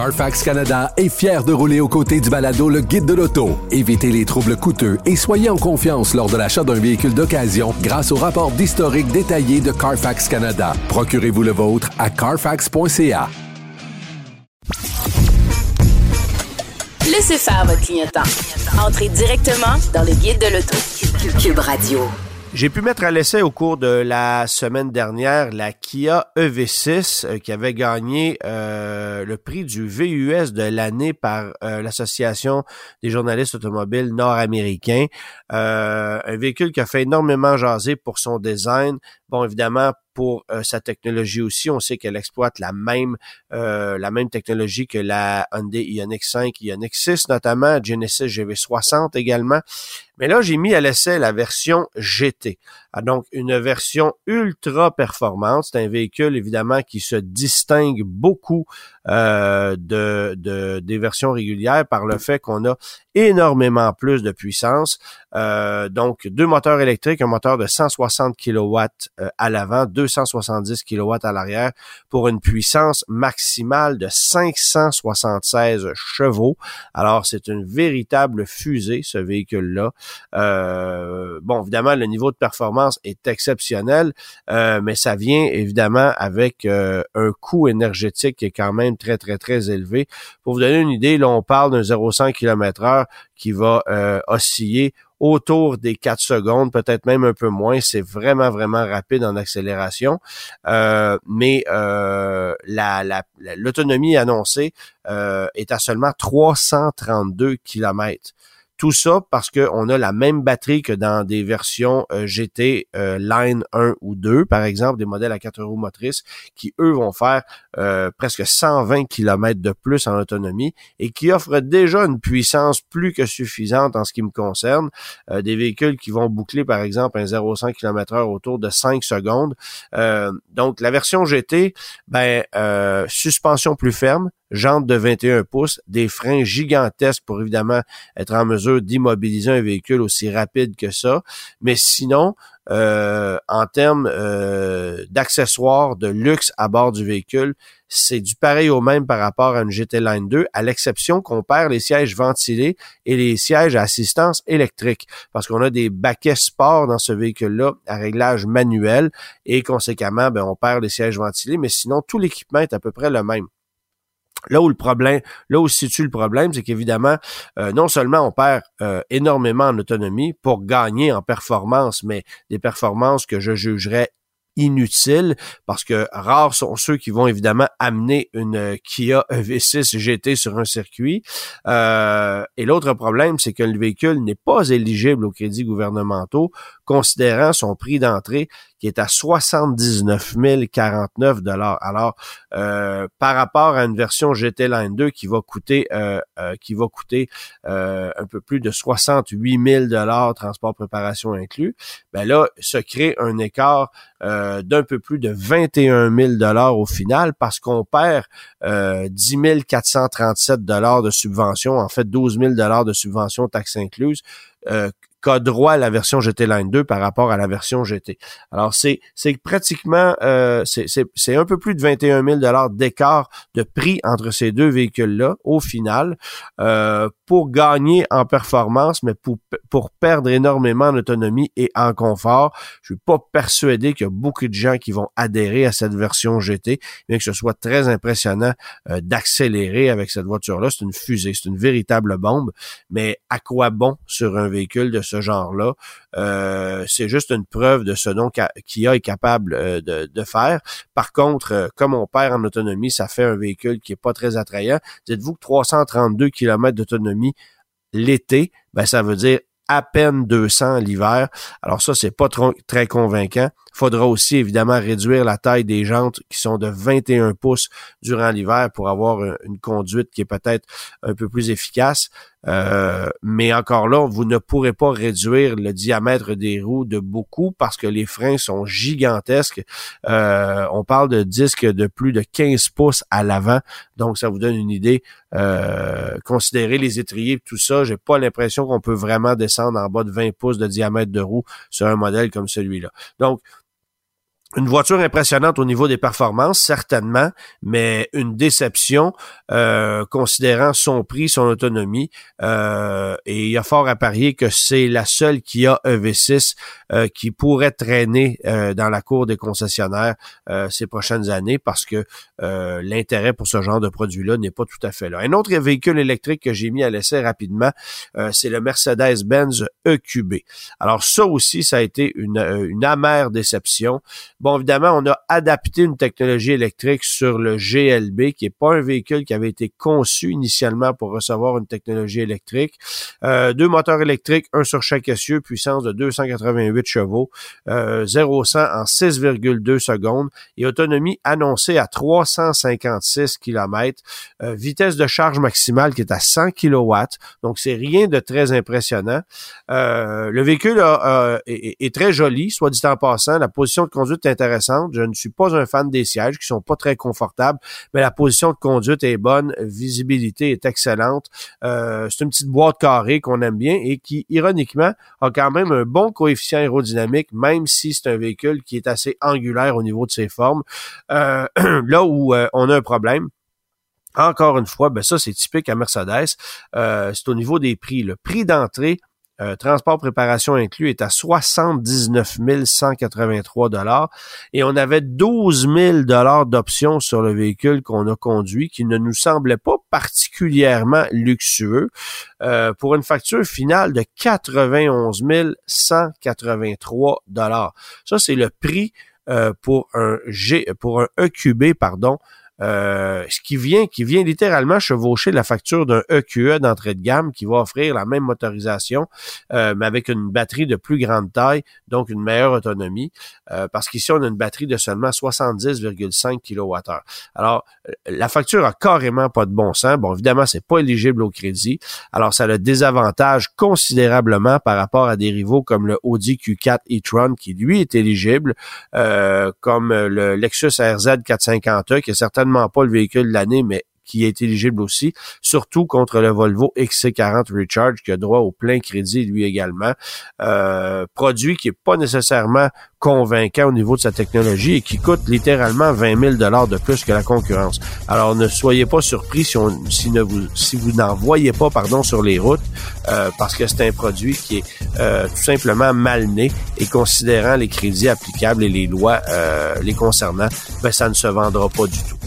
Carfax Canada est fier de rouler aux côtés du balado Le Guide de l'auto. Évitez les troubles coûteux et soyez en confiance lors de l'achat d'un véhicule d'occasion grâce au rapport d'historique détaillé de Carfax Canada. Procurez-vous le vôtre à carfax.ca. Laissez faire votre clientèle. Entrez directement dans le guide de l'auto. Cube. J'ai pu mettre à l'essai au cours de la semaine dernière la Kia EV6 euh, qui avait gagné euh, le prix du VUS de l'année par euh, l'Association des journalistes automobiles nord-américains. un véhicule qui a fait énormément jaser pour son design. Bon, évidemment, pour sa technologie aussi. On sait qu'elle exploite la même la même technologie que la Hyundai Ioniq 5, Ioniq 6 notamment, Genesis GV60 également. Mais là, j'ai mis à l'essai la version GT. Ah, donc, une version ultra performante. C'est un véhicule, évidemment, qui se distingue beaucoup euh, de, de, des versions régulières par le fait qu'on a énormément plus de puissance. Euh, donc, deux moteurs électriques, un moteur de 160 kW euh, à l'avant, 270 kW à l'arrière, pour une puissance maximale de 576 chevaux. Alors, c'est une véritable fusée, ce véhicule-là. Euh, bon, évidemment, le niveau de performance est exceptionnel, euh, mais ça vient évidemment avec euh, un coût énergétique qui est quand même très, très, très élevé. Pour vous donner une idée, là, on parle d'un 0,5 km heure qui va osciller autour des 4 secondes, peut-être même un peu moins. C'est vraiment, vraiment rapide en accélération. mais l'autonomie annoncée est à seulement 332 km. Tout ça parce qu'on a la même batterie que dans des versions euh, GT euh, Line 1 ou 2, par exemple, des modèles à 4 roues motrices, qui, eux, vont faire euh, presque 120 km de plus en autonomie et qui offrent déjà une puissance plus que suffisante en ce qui me concerne. des véhicules qui vont boucler, par exemple, un 0,5 km heure autour de 5 secondes. donc, la version GT, ben, suspension plus ferme, jantes de 21 pouces, des freins gigantesques pour évidemment être en mesure d'immobiliser un véhicule aussi rapide que ça. Mais sinon, euh, en termes euh, d'accessoires de luxe à bord du véhicule, c'est du pareil au même par rapport à une GT Line 2, à l'exception qu'on perd les sièges ventilés et les sièges à assistance électrique, parce qu'on a des baquets sport dans ce véhicule-là à réglage manuel et conséquemment, ben, on perd les sièges ventilés, mais sinon tout l'équipement est à peu près le même. Là où le problème, là où se situe le problème, c'est qu'évidemment, euh, non seulement on perd euh, énormément en autonomie pour gagner en performance, mais des performances que je jugerais inutiles parce que rares sont ceux qui vont évidemment amener une euh, Kia EV6 GT sur un circuit. et l'autre problème, c'est que le véhicule n'est pas éligible aux crédits gouvernementaux, considérant son prix d'entrée qui est à 79 049 dollars. Alors, euh, par rapport à une version GT Line 2 qui va coûter euh, euh, qui va coûter un peu plus de 68 000 dollars transport préparation inclus, ben là, se crée un écart d'un peu plus de 21 000 dollars au final parce qu'on perd 10 437 dollars de subvention, en fait 12 000 dollars de subvention taxes incluses qu'a droit à la version GT Line 2 par rapport à la version GT. Alors, c'est, c'est pratiquement, euh, c'est, c'est, un peu plus de 21 000 d'écart de prix entre ces deux véhicules-là au final euh, pour gagner en performance, mais pour, pour perdre énormément en autonomie et en confort. Je suis pas persuadé qu'il y a beaucoup de gens qui vont adhérer à cette version GT, bien que ce soit très impressionnant euh, d'accélérer avec cette voiture-là. C'est une fusée, c'est une véritable bombe, mais à quoi bon sur un véhicule de ce genre-là. Euh, c'est juste une preuve de ce dont Kia est capable euh, de, faire. Par contre, euh, comme on perd en autonomie, ça fait un véhicule qui est pas très attrayant. Dites-vous que 332 km d'autonomie l'été, ben ça veut dire à peine 200 l'hiver. Alors ça, c'est pas très convaincant. Faudra aussi évidemment réduire la taille des jantes qui sont de 21 pouces durant l'hiver pour avoir une conduite qui est peut-être un peu plus efficace. Euh, mais encore là, vous ne pourrez pas réduire le diamètre des roues de beaucoup parce que les freins sont gigantesques. Euh, on parle de disques de plus de 15 pouces à l'avant, donc ça vous donne une idée. Euh, considérez les étriers, tout ça, j'ai pas l'impression qu'on peut vraiment descendre en bas de 20 pouces de diamètre de roue sur un modèle comme celui-là. Donc, une voiture impressionnante au niveau des performances, certainement, mais une déception euh, considérant son prix, son autonomie. Euh, et il y a fort à parier que c'est la seule qui a EV6 euh, qui pourrait traîner dans la cour des concessionnaires ces prochaines années parce que l'intérêt pour ce genre de produit-là n'est pas tout à fait là. Un autre véhicule électrique que j'ai mis à l'essai rapidement, c'est le Mercedes-Benz EQB. Alors ça aussi, ça a été une, une amère déception. Bon, évidemment, on a adapté une technologie électrique sur le GLB, qui n'est pas un véhicule qui avait été conçu initialement pour recevoir une technologie électrique. Euh, deux moteurs électriques, un sur chaque essieu, puissance de 288 chevaux, euh, 0 100 en 6,2 secondes et autonomie annoncée à 356 km, euh, vitesse de charge maximale qui est à 100 kW, donc c'est rien de très impressionnant. Euh, le véhicule est, est, très joli, soit dit en passant, la position de conduite intéressante. Je ne suis pas un fan des sièges qui sont pas très confortables, mais la position de conduite est bonne, visibilité est excellente. Euh, c'est une petite boîte carrée qu'on aime bien et qui, ironiquement, a quand même un bon coefficient aérodynamique, même si c'est un véhicule qui est assez angulaire au niveau de ses formes. Euh, là où euh, on a un problème, encore une fois, ben ça c'est typique à Mercedes. c'est au niveau des prix. Le prix d'entrée euh, transport préparation inclus est à 79 183 dollars et on avait 12 000 dollars d'options sur le véhicule qu'on a conduit qui ne nous semblait pas particulièrement luxueux euh, pour une facture finale de 91 183 dollars. Ça c'est le prix euh, pour un G pour un EQB pardon euh, ce qui vient, qui vient littéralement chevaucher la facture d'un EQE e d'entrée de gamme qui va offrir la même motorisation, euh, mais avec une batterie de plus grande taille, donc une meilleure autonomie, euh, parce qu'ici on a une batterie de seulement 70,5 kWh. Alors, la facture a carrément pas de bon sens. Bon, évidemment, c'est pas éligible au crédit. Alors, ça le désavantage considérablement par rapport à des rivaux comme le Audi Q4 e-tron qui lui est éligible, comme le Lexus RZ 450e qui est pas le véhicule de l'année, mais qui est éligible aussi, surtout contre le Volvo XC40 Recharge qui a droit au plein crédit lui également. Euh, produit qui est pas nécessairement convaincant au niveau de sa technologie et qui coûte littéralement 20 000 dollars de plus que la concurrence. Alors ne soyez pas surpris si, si, vous, si vous n'en voyez pas pardon sur les routes euh, parce que c'est un produit qui est euh, tout simplement mal né et considérant les crédits applicables et les lois les concernant, ben ça ne se vendra pas du tout.